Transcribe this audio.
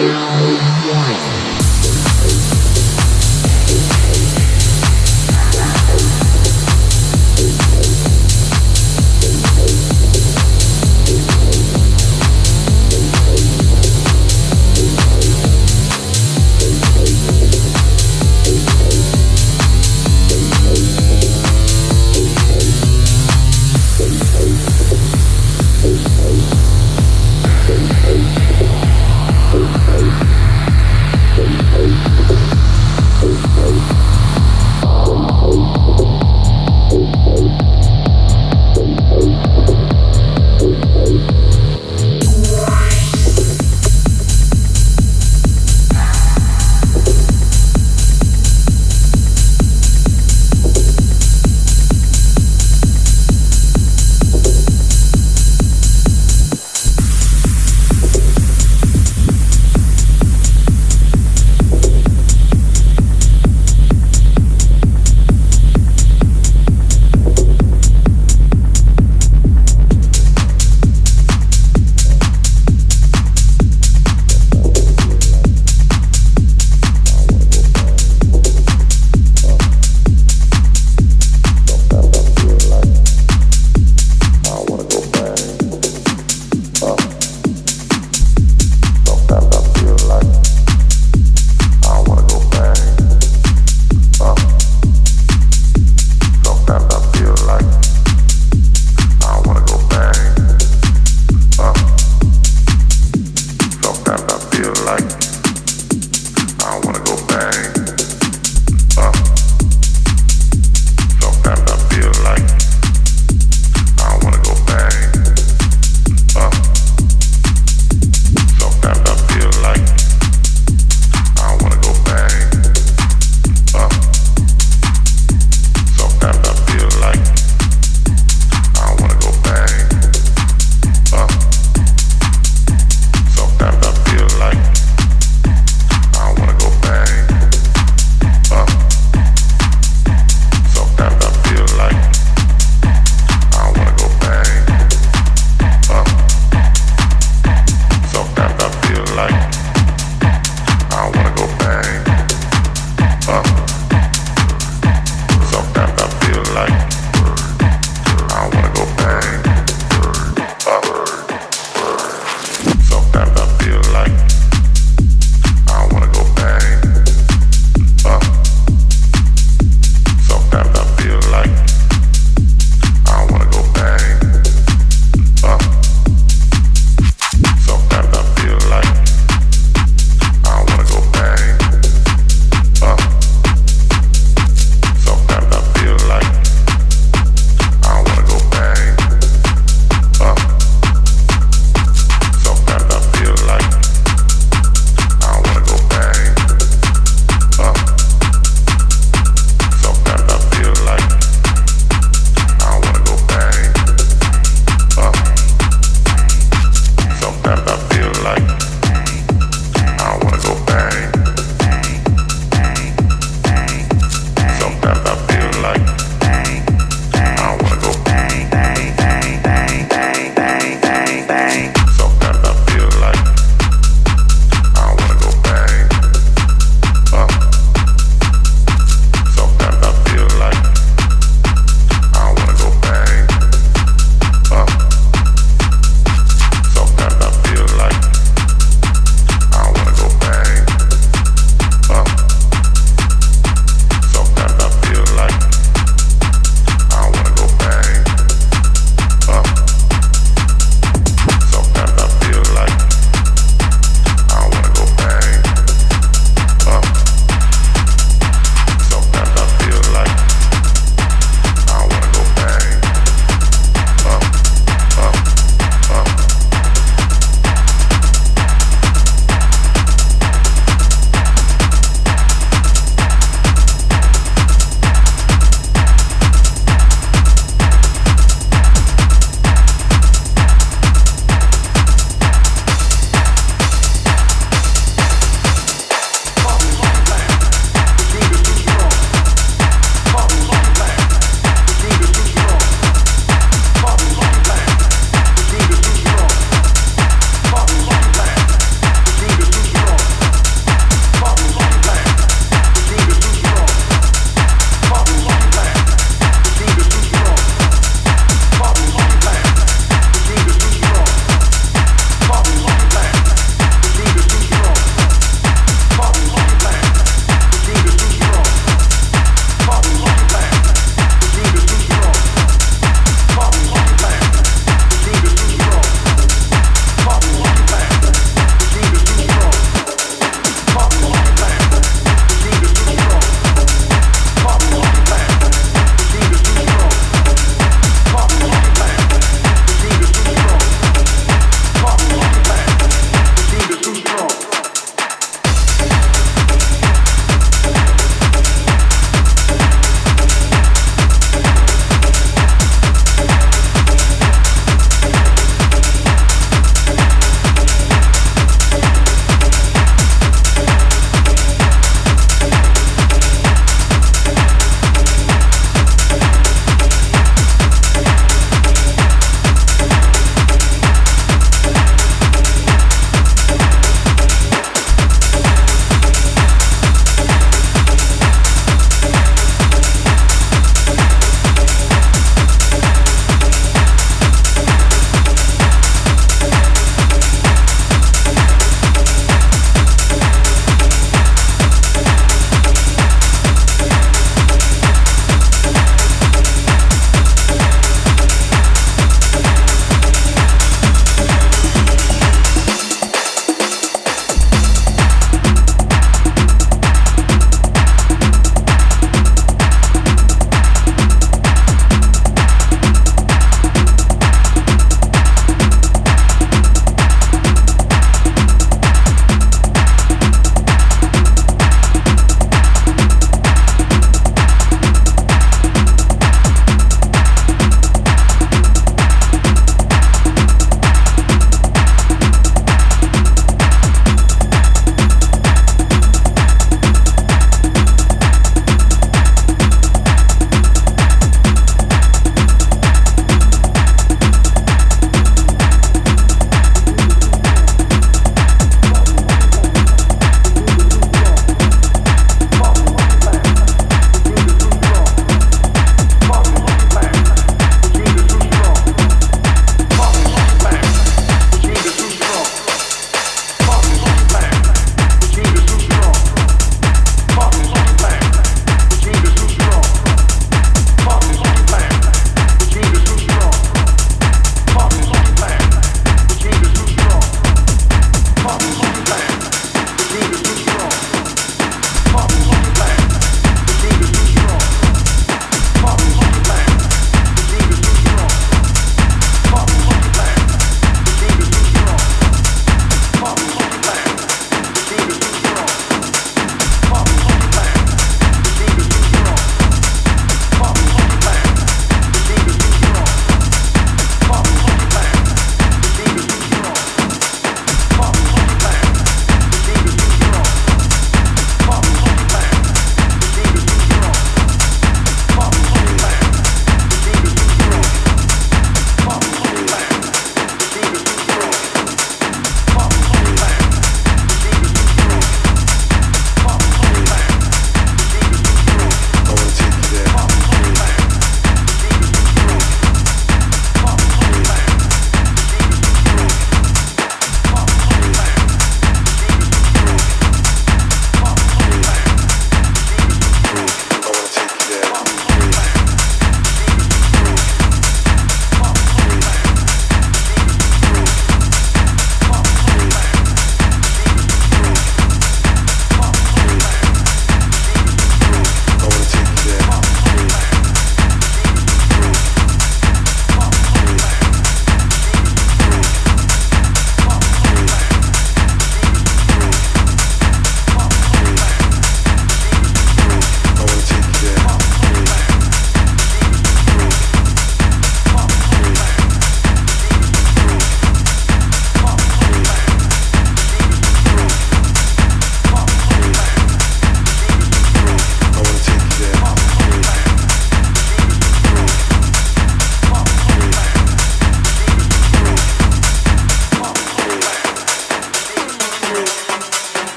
Wow.